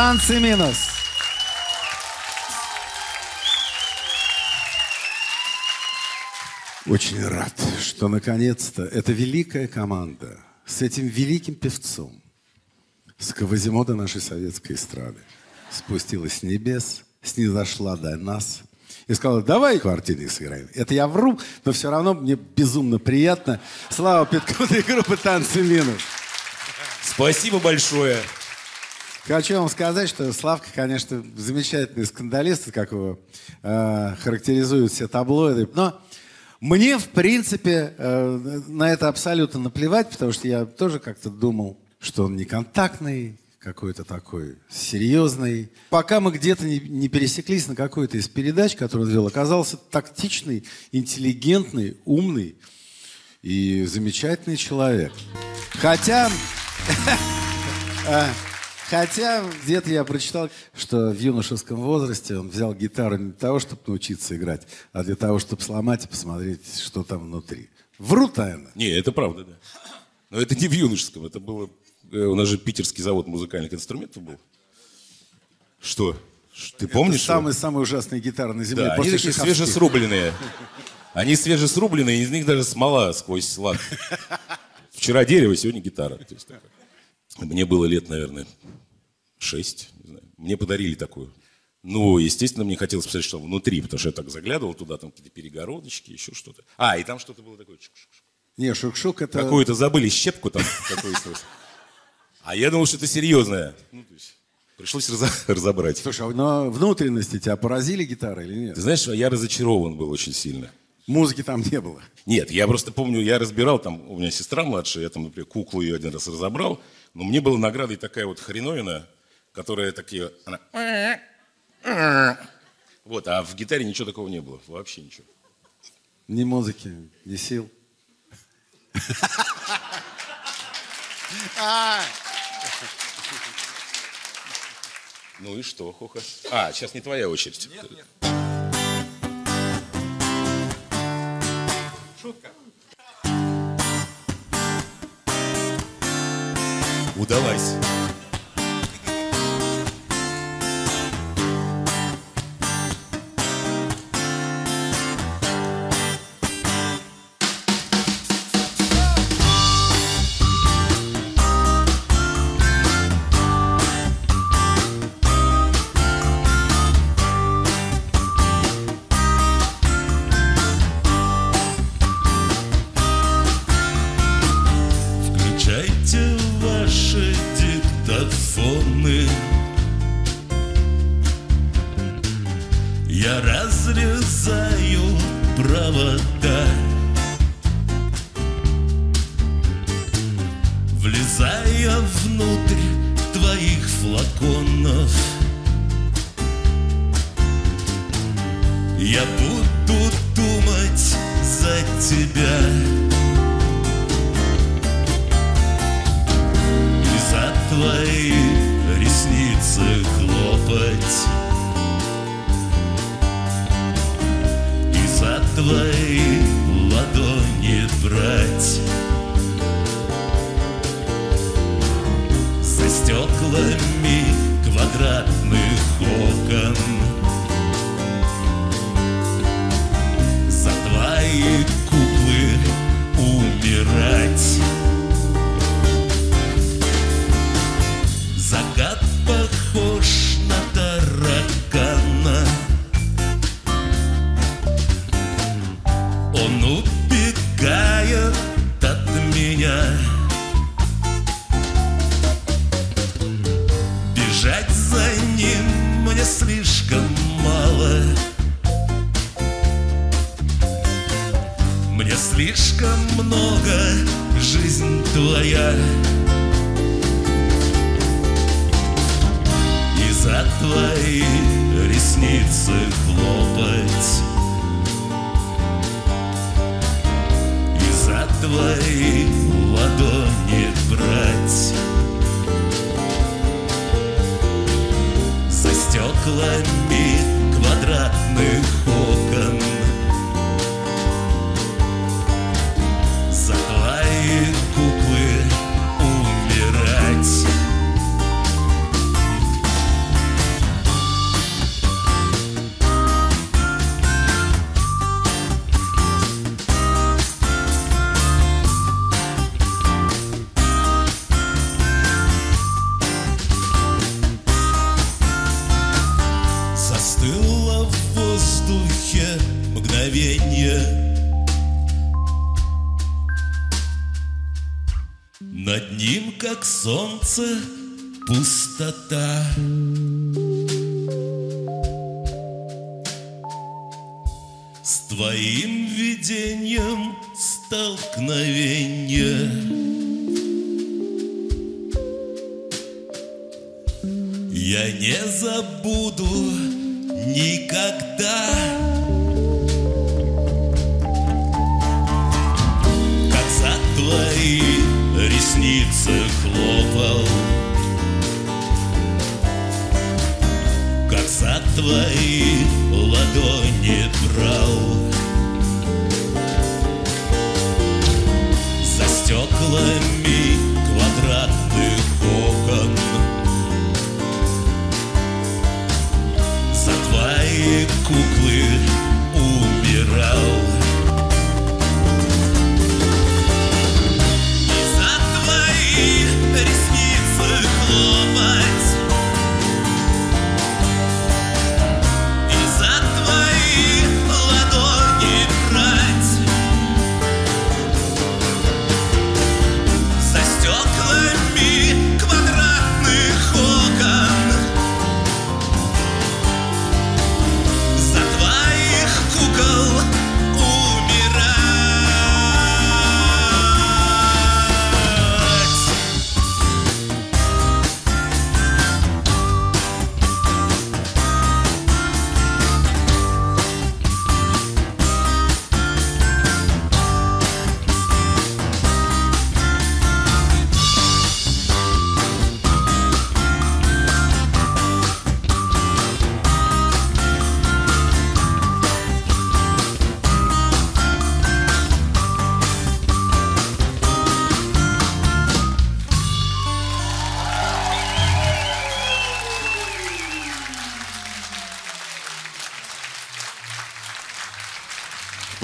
Танцы минус. Очень рад, что наконец-то эта великая команда с этим великим певцом, с Кавазимода нашей советской эстрады, спустилась с небес, снизошла до нас и сказала, давай квартирник сыграем. Это я вру, но все равно мне безумно приятно. Слава Петков и группы «Танцы минус». Спасибо большое. Хочу вам сказать, что Славка, конечно, замечательный скандалист, как его э, характеризуют все таблоиды. Но мне, в принципе, э, на это абсолютно наплевать, потому что я тоже как-то думал, что он неконтактный, какой-то такой серьезный. Пока мы где-то не, не пересеклись на какой-то из передач, которую он вел, оказался тактичный, интеллигентный, умный и замечательный человек. Хотя... Хотя где-то я прочитал, что в юношеском возрасте он взял гитару не для того, чтобы научиться играть, а для того, чтобы сломать и посмотреть, что там внутри. Вру тайно. Не, это правда, да. Но это не в юношеском, это было... э, У нас же питерский завод музыкальных инструментов был. Что? Ты помнишь? Самые-самые ужасные гитары на земле. Да, они такие свежесрубленные. Они свежесрубленные, из них даже смола сквозь лак. Вчера дерево, сегодня гитара. Мне было лет, наверное, шесть. не знаю. Мне подарили такую. Ну, естественно, мне хотелось посмотреть, что внутри, потому что я так заглядывал туда, там какие-то перегородочки, еще что-то. А, и там что-то было такое. чук-чук-чук. Не, шук-шук это... Какую-то забыли щепку там. А я думал, что это серьезное. Ну, то есть пришлось разо- разобрать. Слушай, а но внутренности тебя поразили гитары или нет? Ты знаешь, я разочарован был очень сильно. Музыки там не было. Нет, я просто помню, я разбирал, там, у меня сестра младшая, я там, например, куклу ее один раз разобрал, но мне была наградой такая вот хреновина, которая такие, она... Вот, а в гитаре ничего такого не было. Вообще ничего. Ни музыки, ни сил. Ну и что, Хоха? А, сейчас не твоя очередь. Нет, нет. Шутка. Então é Deleuze. Стеклами квадратных окон Над ним, как солнце, пустота. С твоим видением столкновение Я не забуду никогда ресницы хлопал. Как за твои ладони брал. За стеклами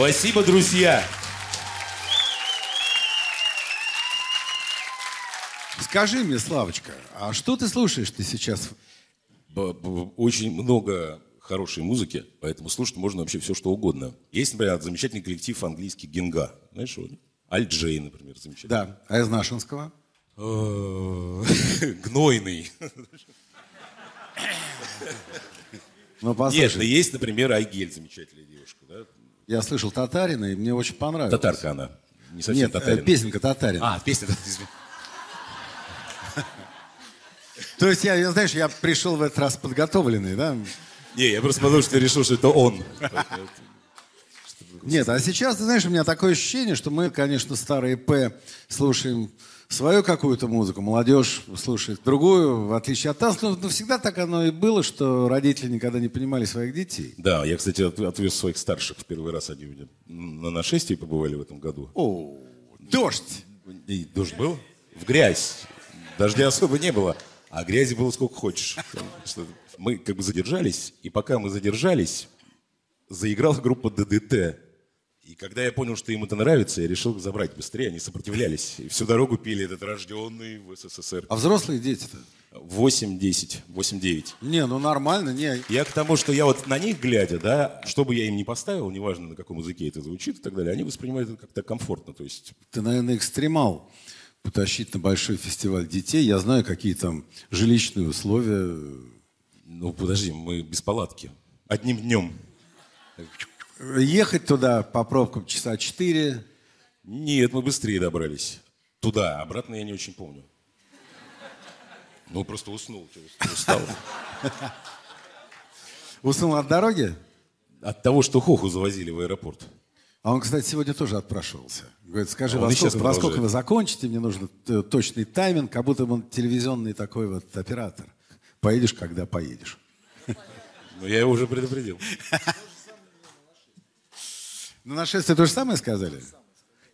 Спасибо, друзья. Скажи мне, Славочка, а что ты слушаешь ты сейчас? Очень много хорошей музыки, поэтому слушать можно вообще все, что угодно. Есть, например, замечательный коллектив английский Генга. Знаешь, его? Аль Джей, например, замечательный. Да, а из Нашинского? Э, Гнойный. Ну, Нет, послушай, да есть, например, Айгель, да? Я слышал Татарина, и мне очень понравилось. Татарка она. Не совсем Нет, э, татарин. песенка Татарина. А, песня. извини. То есть я, знаешь, я пришел в этот раз подготовленный, да? Не, я просто подумал, что ты решил, что это он. Нет, а сейчас, ты знаешь, у меня такое ощущение, что мы, конечно, старые П слушаем свою какую-то музыку, молодежь слушает другую, в отличие от нас. Ну, ну, всегда так оно и было, что родители никогда не понимали своих детей. Да, я, кстати, от- отвез своих старших в первый раз. Они у меня на нашествии побывали в этом году. О, дождь! И дождь был? В грязь. Дождя особо не было. А грязи было сколько хочешь. Мы как бы задержались, и пока мы задержались, заиграла группа ДДТ. И когда я понял, что им это нравится, я решил забрать быстрее. Они сопротивлялись. И всю дорогу пели этот рожденный в СССР. А взрослые дети-то? 8-10, 8-9. Не, ну нормально, не. Я к тому, что я вот на них глядя, да, что бы я им не поставил, неважно, на каком языке это звучит и так далее, они воспринимают это как-то комфортно. То есть Ты, наверное, экстремал потащить на большой фестиваль детей. Я знаю, какие там жилищные условия. Ну, подожди, мы без палатки. Одним днем. Ехать туда по пробкам часа четыре. Нет, мы быстрее добрались. Туда, обратно я не очень помню. Ну, просто уснул, устал. Уснул от дороги? От того, что Хоху завозили в аэропорт. А он, кстати, сегодня тоже отпрашивался. Говорит, скажи, А во сколько, во сколько вы закончите? Мне нужен э, точный тайминг, как будто он телевизионный такой вот оператор. Поедешь, когда поедешь. Но я его уже предупредил. На нашествие то же самое сказали?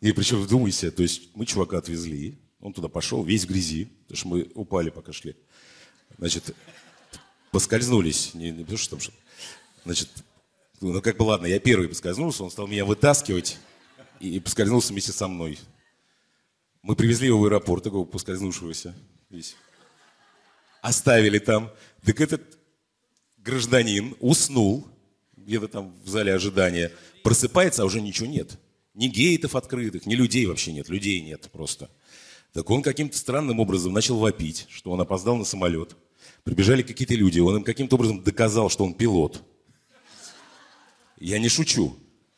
И причем вдумайся, то есть мы чувака отвезли, он туда пошел, весь в грязи, потому что мы упали, пока шли. Значит, поскользнулись, не, не потому что там что Значит, ну как бы ладно, я первый поскользнулся, он стал меня вытаскивать и, и поскользнулся вместе со мной. Мы привезли его в аэропорт, такого поскользнувшегося весь. Оставили там. Так этот гражданин уснул где-то там в зале ожидания, просыпается, а уже ничего нет. Ни гейтов открытых, ни людей вообще нет, людей нет просто. Так он каким-то странным образом начал вопить, что он опоздал на самолет. Прибежали какие-то люди, он им каким-то образом доказал, что он пилот. Я не шучу.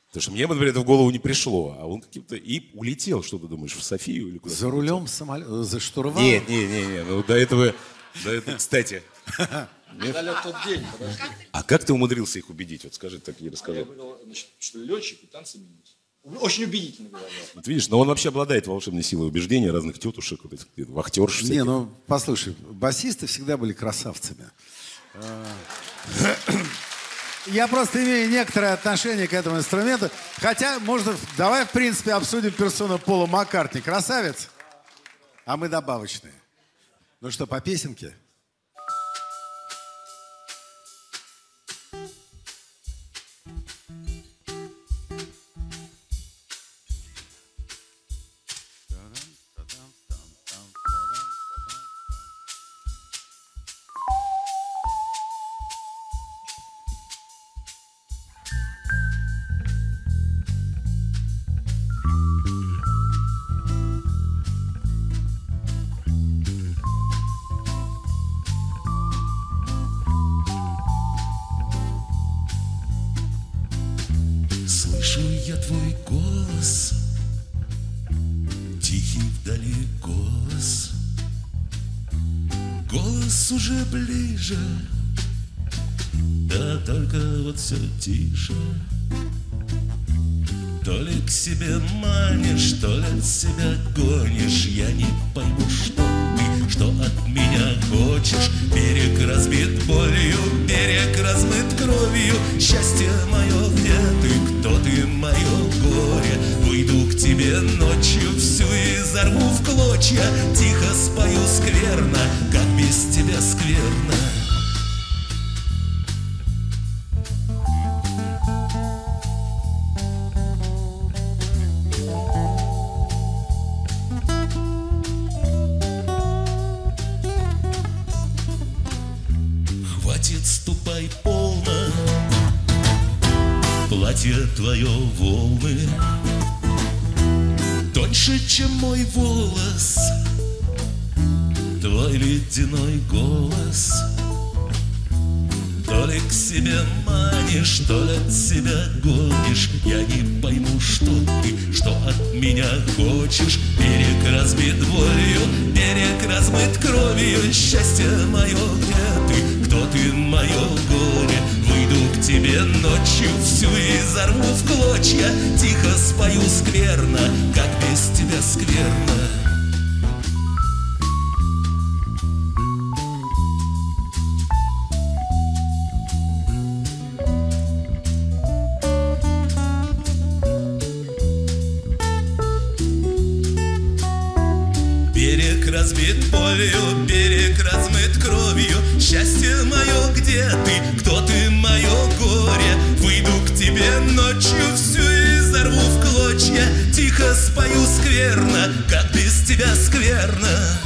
Потому что мне, например, это в голову не пришло. А он каким-то... И улетел, что ты думаешь, в Софию или куда За рулем самолета, за штурвалом? Нет, нет, нет, нет. Ну, до этого... До этого, кстати. Далек тот день, подожди. А как ты умудрился их убедить? Вот скажи, так и Я расскажи. говорил, значит, что летчик и танцы минус. Очень убедительно говорил. Вот видишь, но он вообще обладает волшебной силой убеждения разных тетушек, вот этих вахтерш Не, всяких. ну, послушай, басисты всегда были красавцами. А. Я просто имею некоторое отношение к этому инструменту. Хотя, можно, давай, в принципе, обсудим персону Пола Маккартни. Красавец? А мы добавочные. Ну что, по песенке? Только вот все тише. То ли к себе манишь, то ли от себя гонишь, я не пойму, что ты, что от меня хочешь. Берег разбит болью, берег размыт кровью, счастье мое, где ты, кто ты, мое горе. Выйду к тебе ночью, всю изорву в клочья, тихо спою скверно, как без тебя скверно. Твое волны. Тоньше, чем мой волос Твой ледяной голос. То ли к себе манишь, то ли от себя гонишь. Я не пойму, что ты, что от меня хочешь. Берег разбит болью, берег размыт кровью. Счастье мое, где ты, кто ты, мое горе Выйду к тебе ночью, всю изорву в клочья. Тихо спою скверно, как без тебя скверно. Берег разбит болью, скверно, как без тебя скверно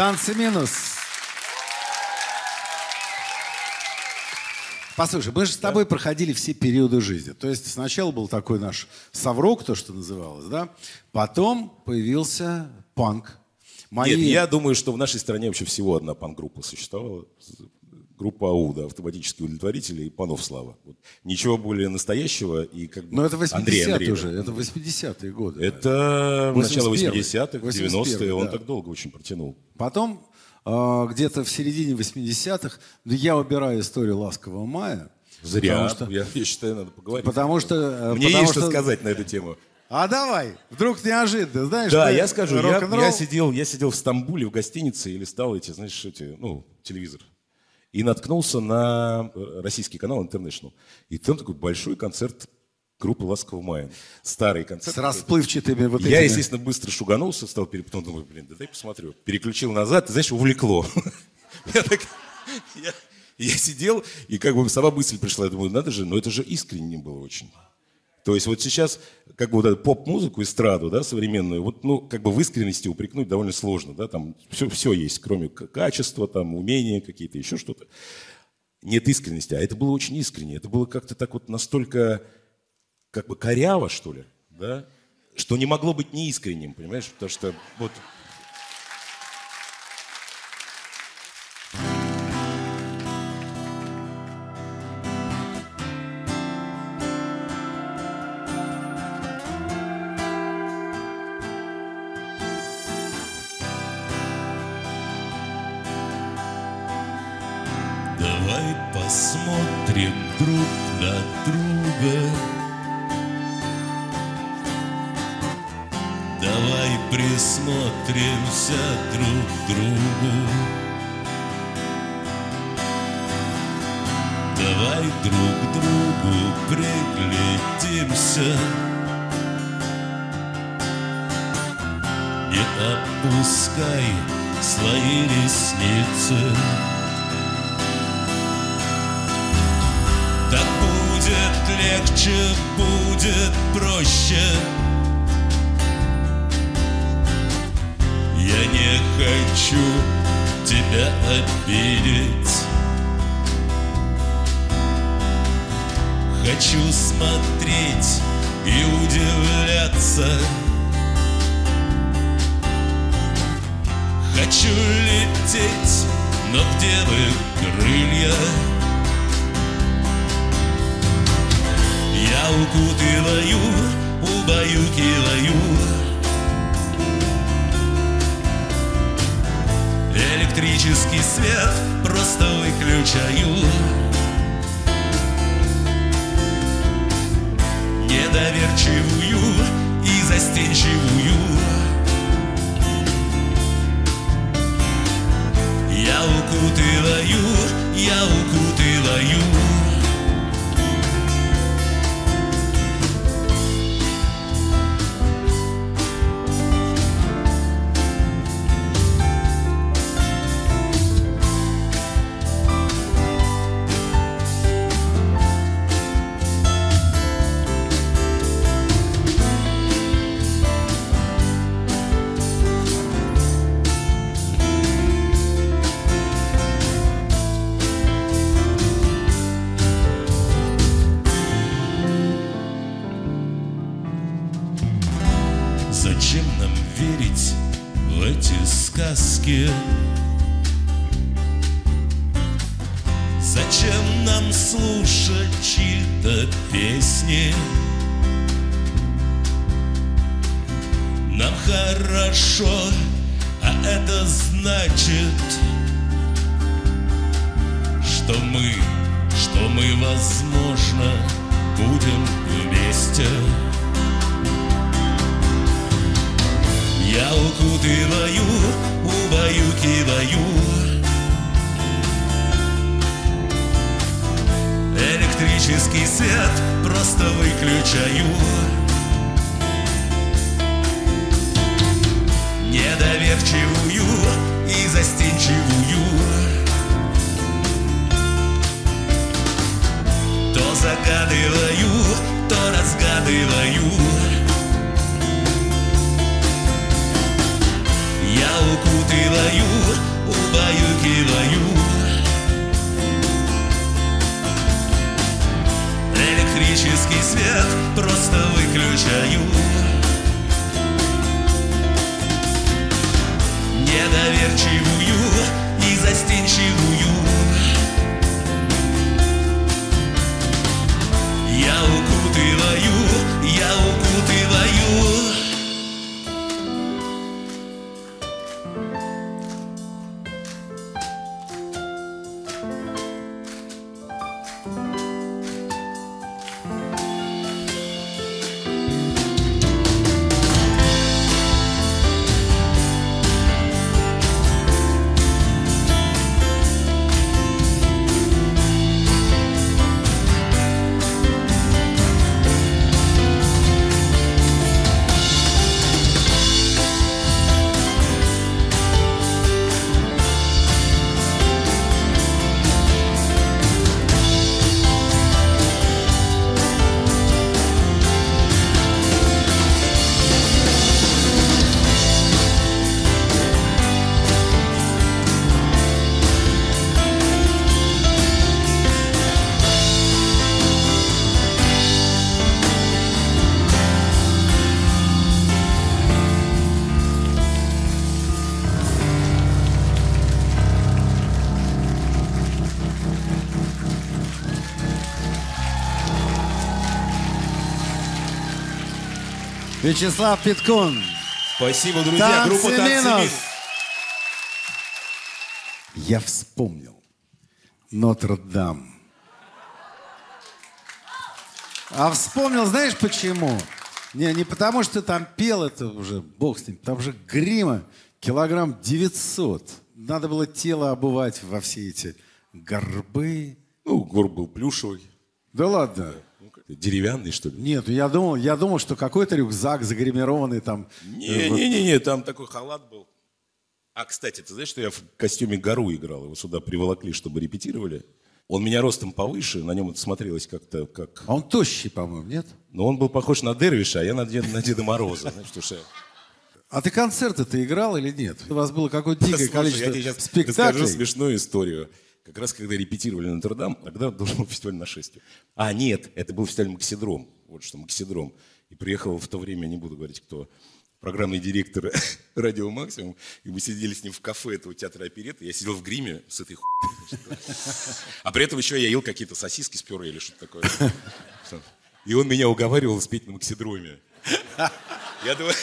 Танцы минус. Послушай, мы же с тобой проходили все периоды жизни. То есть сначала был такой наш соврок, то, что называлось, да? Потом появился панк. Мои... Нет, я думаю, что в нашей стране вообще всего одна пан-группа существовала. Группа АУ, да, автоматические удовлетворители и панов слава. Вот. Ничего более настоящего и как бы... Но это Андрей 80-е Андреев. уже, это 80-е годы. Это начало 81-й, 80-х, 90-е, 81-й, он да. так долго очень протянул. Потом э, где-то в середине 80-х, ну, я убираю историю «Ласкового мая». Зря. Потому что, Я, я считаю, надо поговорить. потому что, э, Мне потому есть что что- сказать на эту тему. А давай, вдруг неожиданно, знаешь, Да, я скажу, я, я сидел, я сидел в Стамбуле в гостинице и листал эти, знаешь, эти, ну, телевизор. И наткнулся на э, российский канал International. И там такой большой концерт группы Ласкового Мая. Старый концерт. с расплывчатыми вот Я, этими. естественно, быстро шуганулся, стал пере... потом думаю, блин, да дай посмотрю. Переключил назад, ты знаешь, увлекло. Я так- я- я сидел, и как бы сама мысль пришла, я думаю, надо же, но это же искренне было очень. То есть вот сейчас, как бы вот эту поп-музыку, эстраду, да, современную, вот, ну, как бы в искренности упрекнуть довольно сложно, да, там все, все есть, кроме качества, там, умения какие-то, еще что-то. Нет искренности, а это было очень искренне, это было как-то так вот настолько, как бы коряво, что ли, да, что не могло быть неискренним, понимаешь, потому что вот... приглядимся Не опускай свои ресницы. Так будет легче, будет проще. Я не хочу тебя обидеть Хочу смотреть и удивляться. Хочу лететь, но где бы крылья? Я укутываю, убаюкиваю. Электрический свет просто выключаю. Недоверчивую и застенчивую. Я укутываю, я укутываю сказки? Зачем нам слушать чьи-то песни? Нам хорошо, а это значит, что мы, что мы, возможно, будем вместе. Я укутываю, убаюкиваю Электрический свет просто выключаю. Недоверчивую и застенчивую. То загадываю, то разгадываю укутываю, убаюкиваю Электрический свет просто выключаю. Недоверчивую и застенчивую. Я укутываю, я укутываю Вячеслав Питкун. Спасибо, друзья. Танцы Группа «Танцы минус». минус». Я вспомнил. Нотр-Дам. А вспомнил, знаешь почему? Не, не потому, что там пел, это уже бог с ним. Там же грима килограмм 900. Надо было тело обувать во все эти горбы. Ну, горб был плюшевый. Да ладно. Ну, Деревянный, что ли? Нет, я думал, я думал, что какой-то рюкзак загримированный там. э. Не-не-не, там такой халат был. А, кстати, ты знаешь, что я в костюме гору играл? Его сюда приволокли, чтобы репетировали. Он меня ростом повыше, на нем это смотрелось как-то как... А он тощий, по-моему, нет? Но он был похож на Дервиша, а я на, Деда- на Деда Мороза. Знаешь, что А ты концерты ты играл или нет? У вас было какое-то дикое Слушай, количество я тебе сейчас спектаклей. расскажу смешную историю. Как раз когда репетировали Нотр-Дам, тогда должен был фестиваль нашествия. А, нет, это был фестиваль Максидром. Вот что, Максидром. И приехал в то время, не буду говорить, кто, программный директор Радио Максимум. И мы сидели с ним в кафе этого театра оперетты. Я сидел в гриме с этой хуй. А при этом еще я ел какие-то сосиски с пюре или что-то такое. И он меня уговаривал спеть на Максидроме. Я думаю...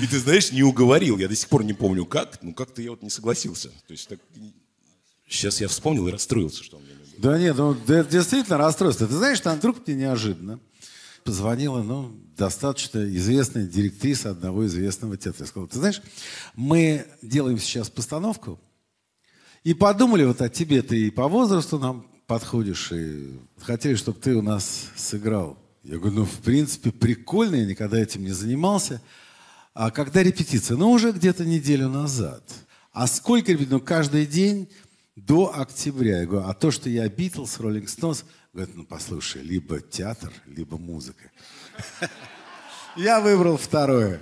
И ты знаешь, не уговорил. Я до сих пор не помню как, ну как-то я вот не согласился. То есть так... Сейчас я вспомнил и расстроился, что он мне Да нет, ну действительно расстройство. Ты знаешь, там вдруг мне неожиданно позвонила, ну, достаточно известная директриса одного известного театра. Я сказал, ты знаешь, мы делаем сейчас постановку, и подумали вот о тебе, ты и по возрасту нам подходишь, и хотели, чтобы ты у нас сыграл. Я говорю, ну, в принципе, прикольно, я никогда этим не занимался. А когда репетиция? Ну, уже где-то неделю назад. А сколько репетиций? Ну, каждый день до октября. Я говорю, а то, что я Битлз, Роллинг Стоунс, говорит, ну, послушай, либо театр, либо музыка. Я выбрал второе.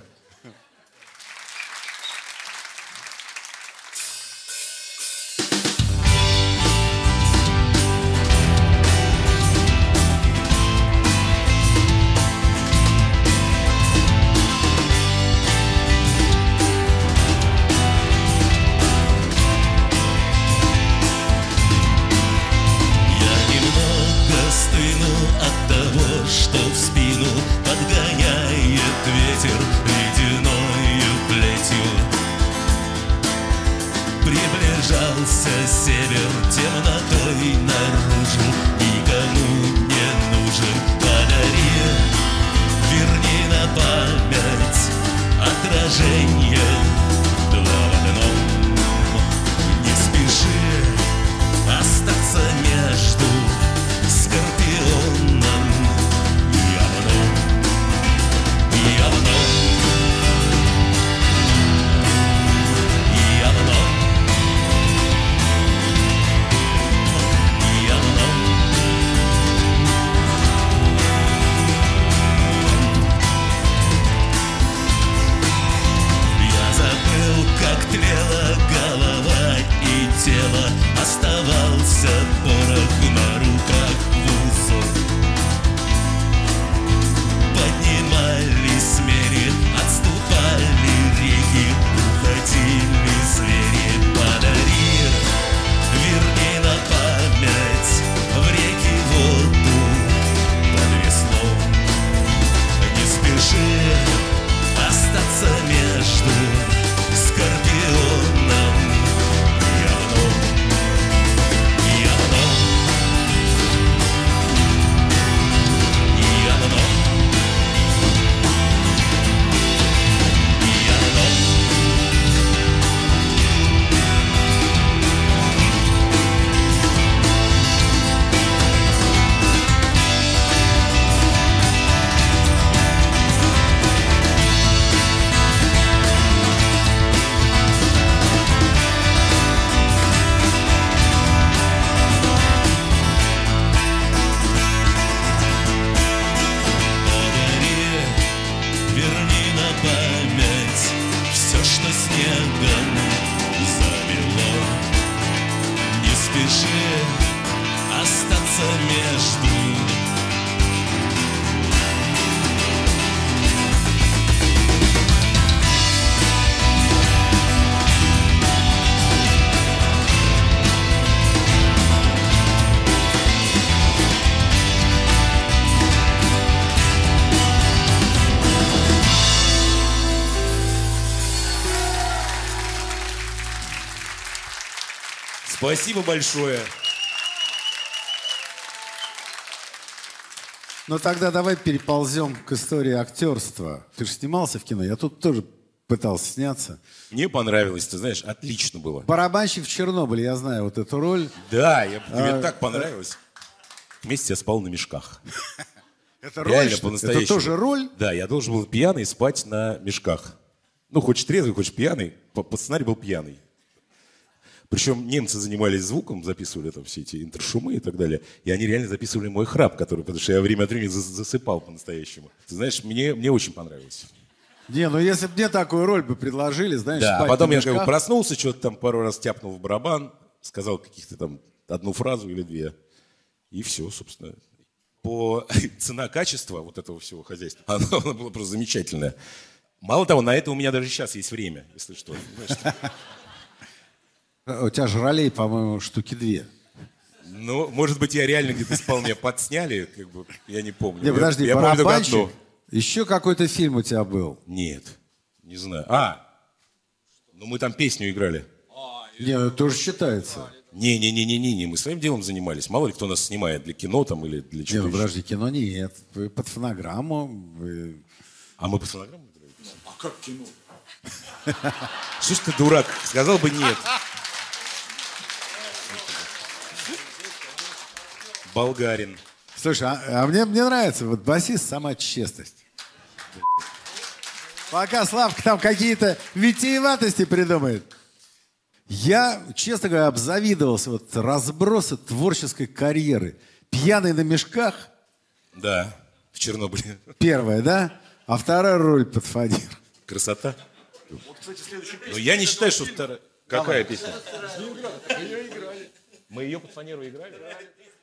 Спасибо большое. Ну тогда давай переползем к истории актерства. Ты же снимался в кино, я тут тоже пытался сняться. Мне понравилось, ты знаешь, отлично было. Барабанщик в Чернобыле, я знаю вот эту роль. Да, я, мне а, так понравилось. Вместе я спал на мешках. Это роль, Реально, по-настоящему. Это тоже роль? Да, я должен был пьяный спать на мешках. Ну, хочешь трезвый, хочешь пьяный. По, по сценарию был пьяный. Причем немцы занимались звуком, записывали там все эти интершумы и так далее. И они реально записывали мой храп, который, потому что я время от времени засыпал по-настоящему. Ты знаешь, мне, мне очень понравилось. Не, ну если бы мне такую роль бы предложили, знаешь, Да, а потом я как бы проснулся, что-то там пару раз тяпнул в барабан, сказал каких-то там одну фразу или две. И все, собственно. По цена-качество вот этого всего хозяйства, оно, оно было просто замечательное. Мало того, на это у меня даже сейчас есть время, если что. Знаешь, у тебя же ролей, по-моему, штуки две. Ну, может быть, я реально где-то спал, меня подсняли, как бы, я не помню. Не, подожди, я, я помню Еще какой-то фильм у тебя был? Нет. Не знаю. А, ну мы там песню играли. Не, ну, это тоже считается. Не-не-не-не-не, мы своим делом занимались. Мало ли кто нас снимает для кино там или для ну еще. подожди, кино нет. Вы под фонограмму. вы- А мы по фонограмме играли? А как кино? Ж ты дурак? Сказал бы нет. Болгарин. Слушай, а, а мне, мне нравится, вот басист сама честность. Пока Славка там какие-то витиеватости придумает. Я, честно говоря, обзавидовался вот разброса творческой карьеры. Пьяный на мешках, Да, в Чернобыле. первая, да? А вторая роль под фанер. Красота. Но я не считаю, что вторая... Какая песня? Мы ее под фанеру играли?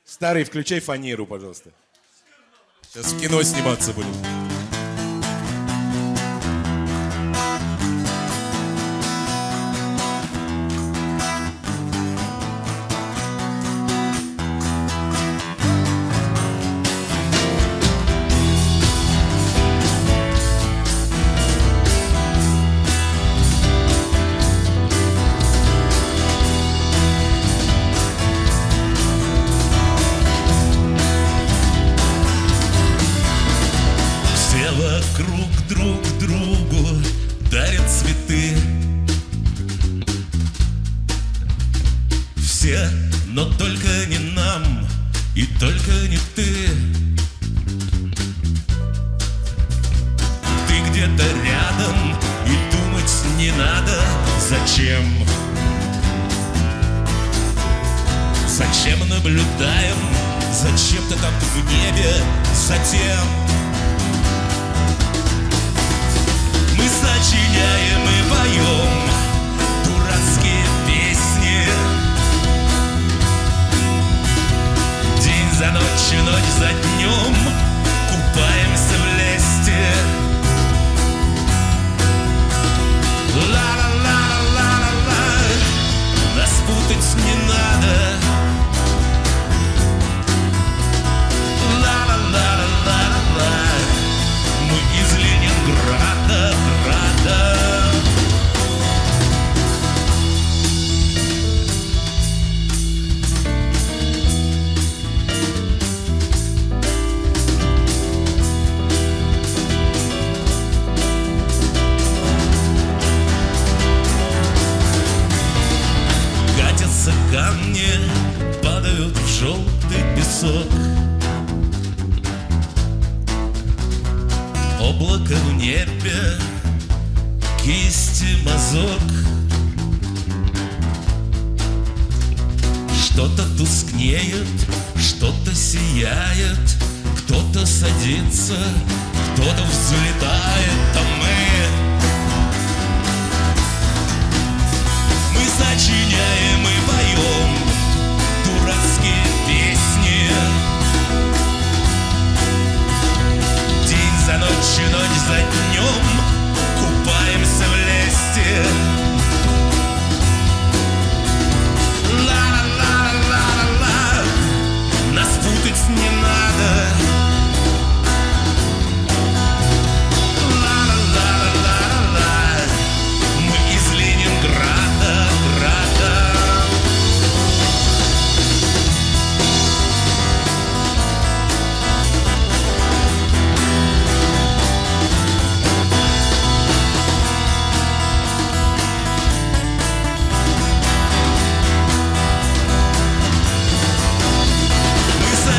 Старый, включай фанеру, пожалуйста. Сейчас в кино сниматься будем.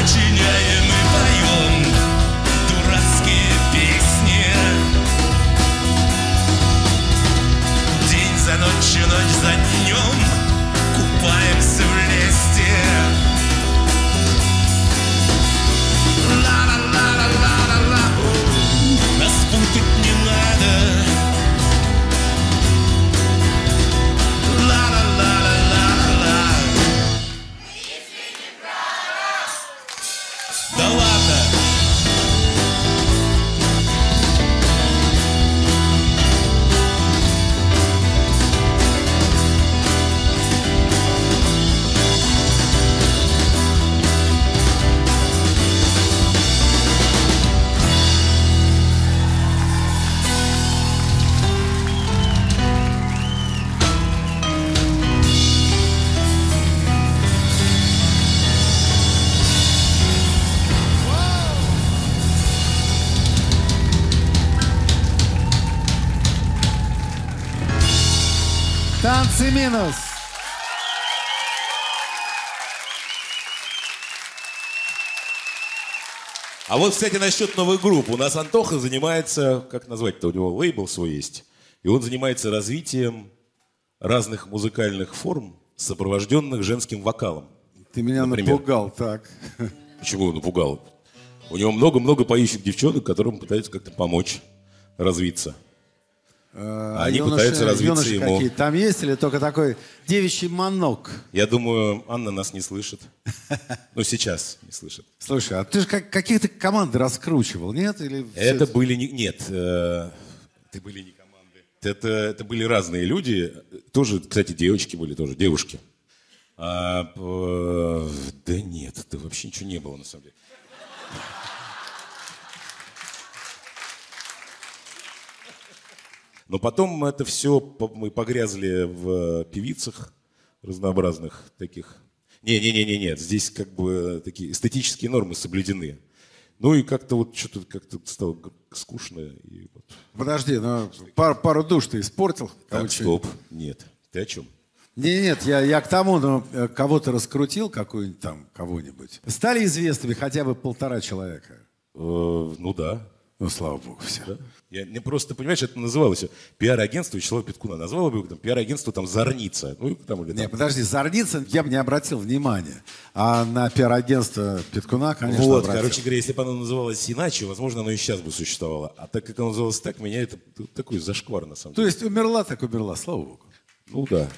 ci nie jest. Вот, кстати, насчет новых групп. У нас Антоха занимается, как назвать-то, у него лейбл свой есть. И он занимается развитием разных музыкальных форм, сопровожденных женским вокалом. Ты меня Например? напугал, так. Почему он напугал? У него много-много поющих девчонок, которым пытаются как-то помочь развиться. А они Юноши- пытаются развиться ему. какие Там есть или только такой девичий манок? Я думаю, Анна нас не слышит. Ну, сейчас не слышит. Слушай, а ты же как, каких-то команды раскручивал, нет? Или Это были не... Нет, э, это были не команды. Это, это были разные люди. Тоже, кстати, девочки были тоже, девушки. А, э, да нет, это вообще ничего не было, на самом деле. Но потом это все, мы погрязли в певицах разнообразных таких. Не-не-не, нет, здесь как бы такие эстетические нормы соблюдены. Ну и как-то вот что-то как-то стало скучно. И вот. Подожди, ну, пар- пару душ ты испортил. Так, стоп, нет. Ты о чем? Не, нет, я, я к тому, ну, э, кого-то раскрутил, какую-нибудь там, кого-нибудь. Стали известными хотя бы полтора человека. Э, ну да. Ну, слава богу, все. да. Я не просто, понимаешь, это называлось пиар-агентство Вячеслава Петкуна. Назвало бы его там пиар-агентство там Зорница. Ну, там, или, Не, там. подожди, Зарницын я бы не обратил внимания. А на пиар-агентство Петкуна, конечно, Вот, обратил. короче говоря, если бы оно называлось иначе, возможно, оно и сейчас бы существовало. А так как оно называлось так, меня это такой зашквар, на самом То деле. есть умерла, так умерла, слава богу. Ну да.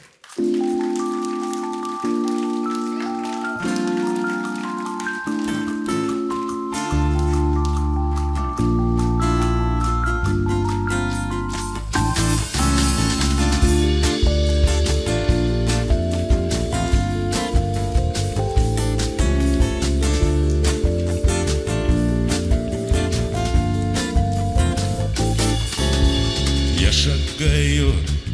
Шагаю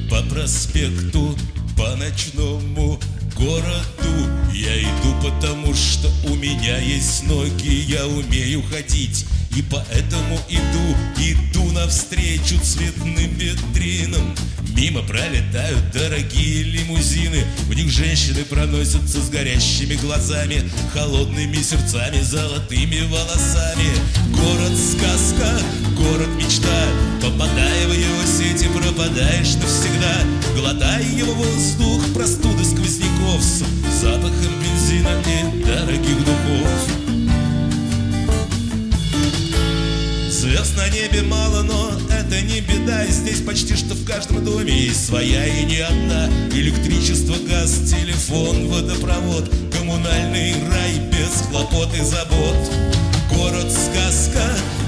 по проспекту, по ночному городу. Я иду потому, что у меня есть ноги, я умею ходить. И поэтому иду, иду навстречу цветным витринам. Мимо пролетают дорогие лимузины. В них женщины проносятся с горящими глазами Холодными сердцами, золотыми волосами. Город-сказка, город мечта. Попадая в его сети, пропадаешь навсегда. Глотая его воздух, простуды сквозняков. С запахом бензина и дорогих духов Звезд на небе мало, но это не беда. И Здесь почти что в каждом доме есть своя и не одна. Электричество, газ, телефон, водопровод Коммунальный рай без хлопот и забот. Город-сказка,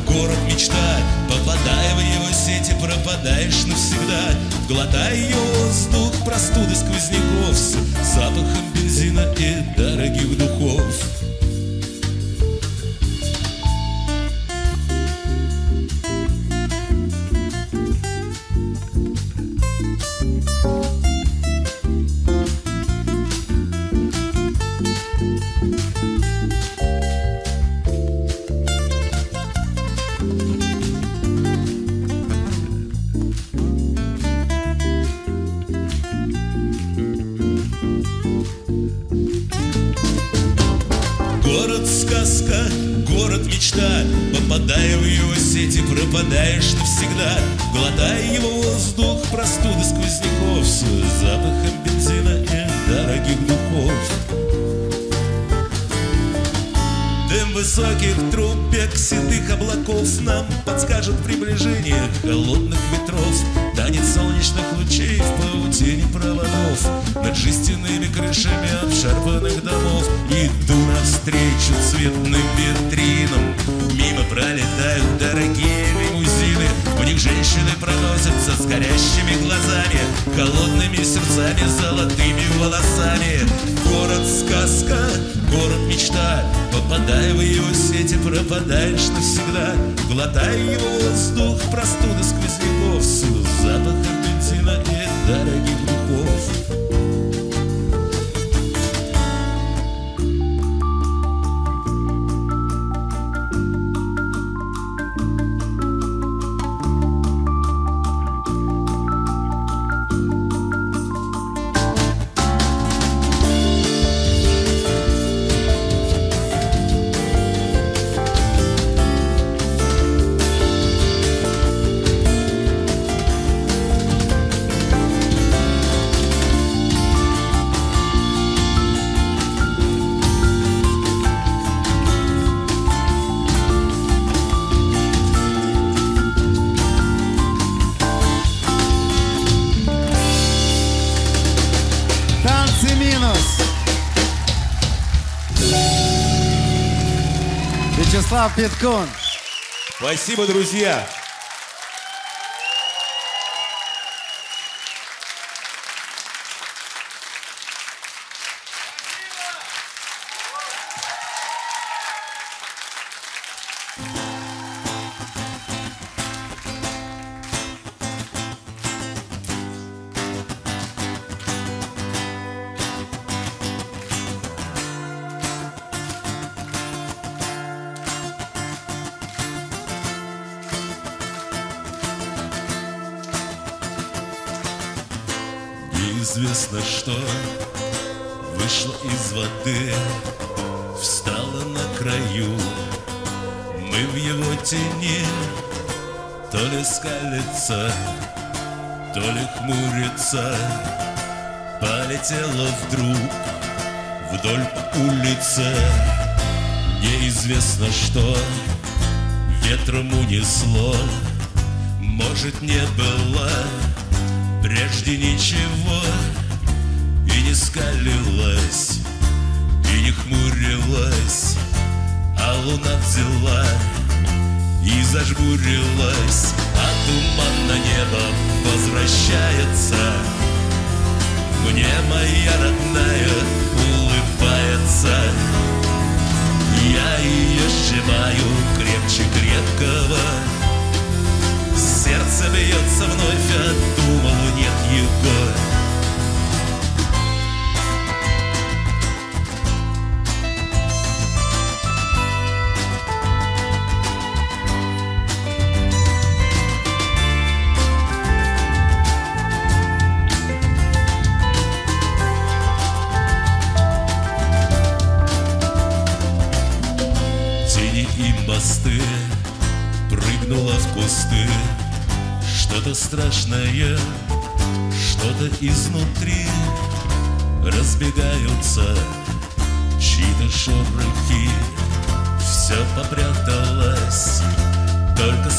город мечта. Попадая в его сети, пропадаешь навсегда. Глотая ее воздух, простуды сквозняков. С запахом бензина и дорогих духов Город-сказка, город мечта. Попадая в его сети, пропадаешь навсегда. Глотая его воздух, простуды сквозняков. С запахом бензина и дорогих духов высоких трубек, седых облаков Нам подскажет приближение холодных ветров. Танец солнечных лучей в паутине проводов Над жестяными крышами обшарпанных домов. Иду навстречу цветным витринам Мимо пролетают дорогие В них женщины проносятся с горящими глазами Холодными сердцами, золотыми волосами. Город-сказка, город мечта Попадая в его сети, пропадаешь навсегда. Глотая его воздух, простуды сквозняков С запахом бензина и дорогих Станислав Питкун. Спасибо, друзья. То ли хмурится. Полетела вдруг вдоль по улице. Неизвестно что ветром унесло, может не было прежде ничего И не скалилась, и не хмурилась А луна взяла и зажмурилась А туман на небо возвращается. Мне моя родная улыбается. Я ее сжимаю крепче крепкого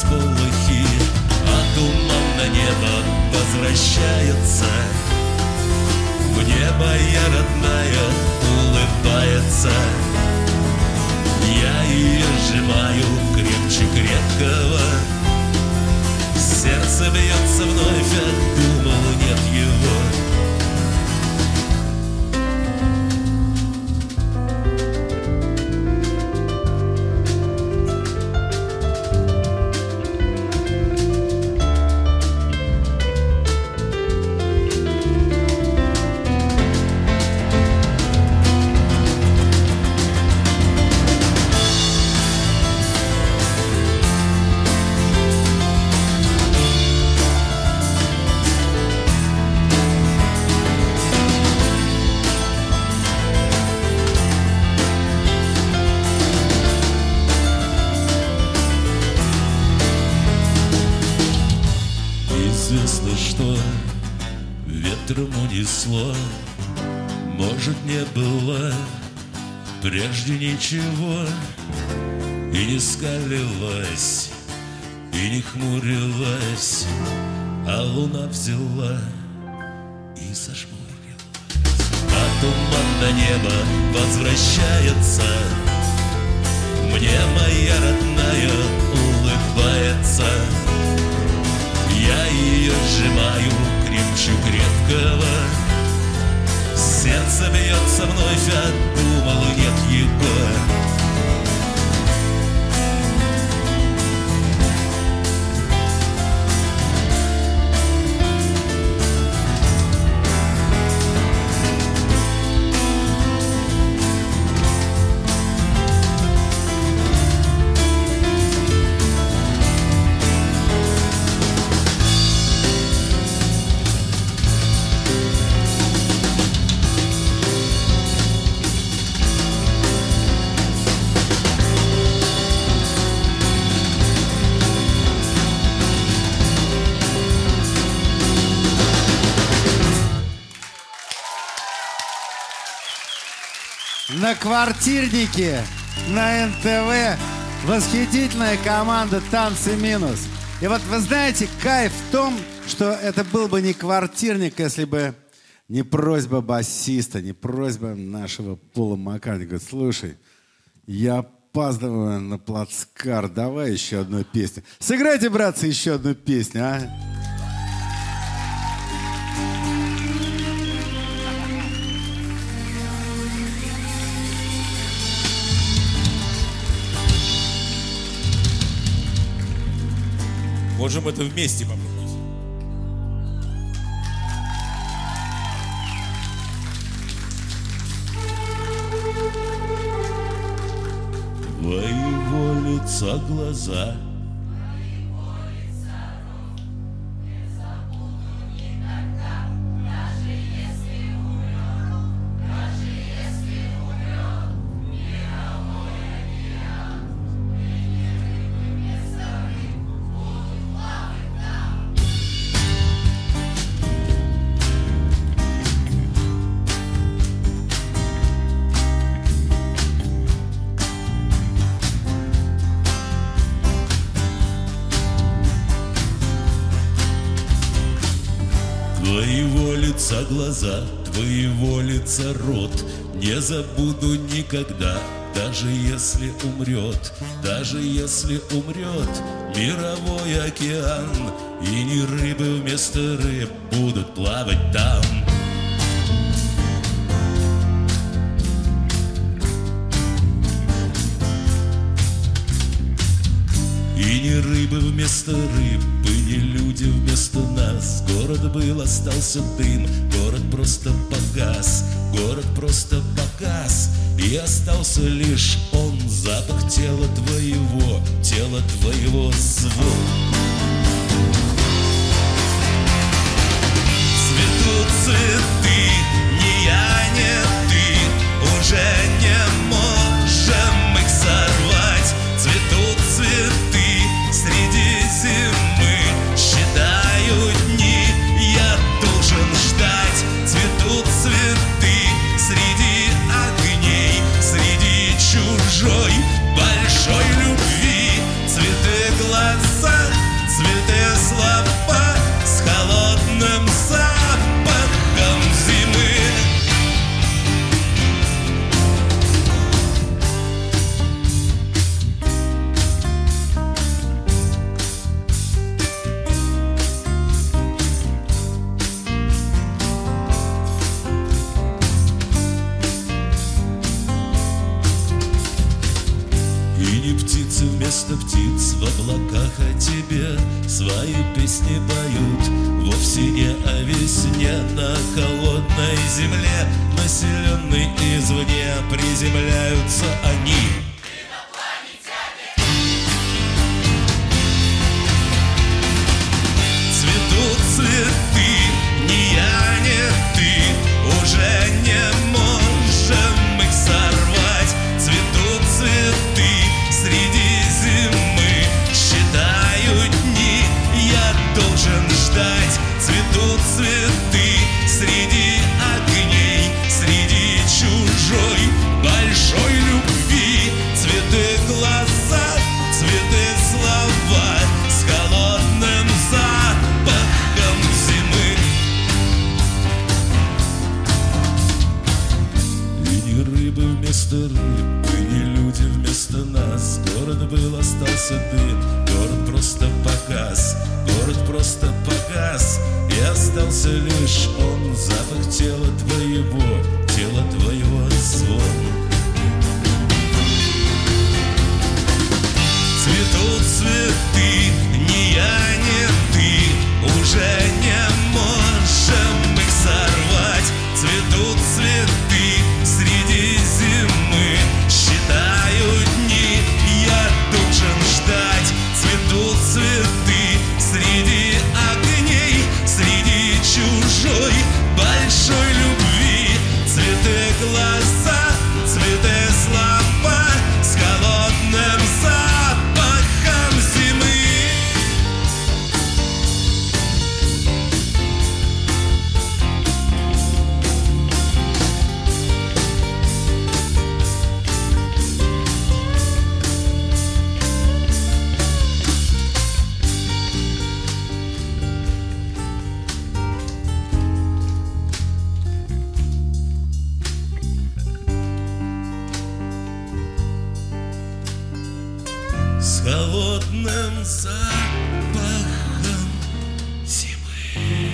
только сполохи А туман на небо возвращается. Мне моя родная улыбается. Я ее сжимаю крепче крепкого. Сердце бьется вновь, а ветром унесло Может, не было прежде ничего. И не скалилась, и не хмурилась А луна взяла и зажмурилась. А туман на небо возвращается Мне моя родная улыбается. Я ее сжимаю крепче крепкого. Сердце бьется вновь, а думал, нет его на на НТВ. Восхитительная команда «Танцы минус». И вот вы знаете, кайф в том, что это был бы не квартирник, если бы не просьба басиста, не просьба нашего Пола Маккарни. Говорит, слушай, я опаздываю на плацкар, давай еще одну песню. Сыграйте, братцы, еще одну песню, а? Можем это вместе попробовать. Твоего лица глаза — забуду никогда. Даже если умрет, даже если умрет мировой океан, И не рыбы вместо рыб будут плавать там. рыбы вместо рыбы, не люди вместо нас. Город был, остался дым, город просто погас, город просто погас. И остался лишь он, запах тела твоего, тела твоего звук. Цветут цветы, не я, не ты, уже не massive. земле, населенной извне, приземляются они. холодным запахом зимы.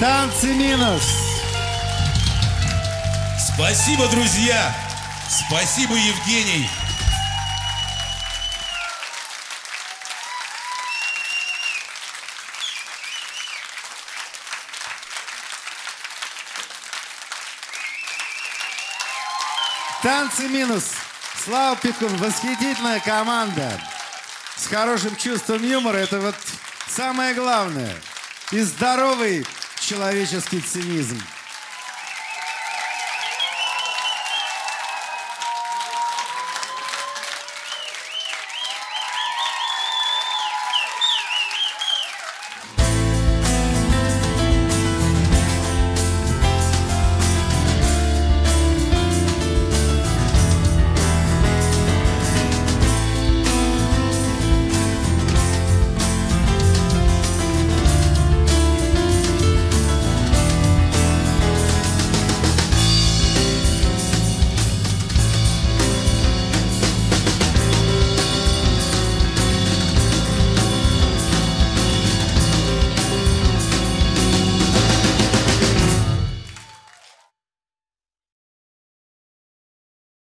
Танцы минус. Спасибо, друзья. Спасибо, Евгений. Танцы минус. Слава Пикун, восхитительная команда. С хорошим чувством юмора. Это вот самое главное. И здоровый человеческий цинизм.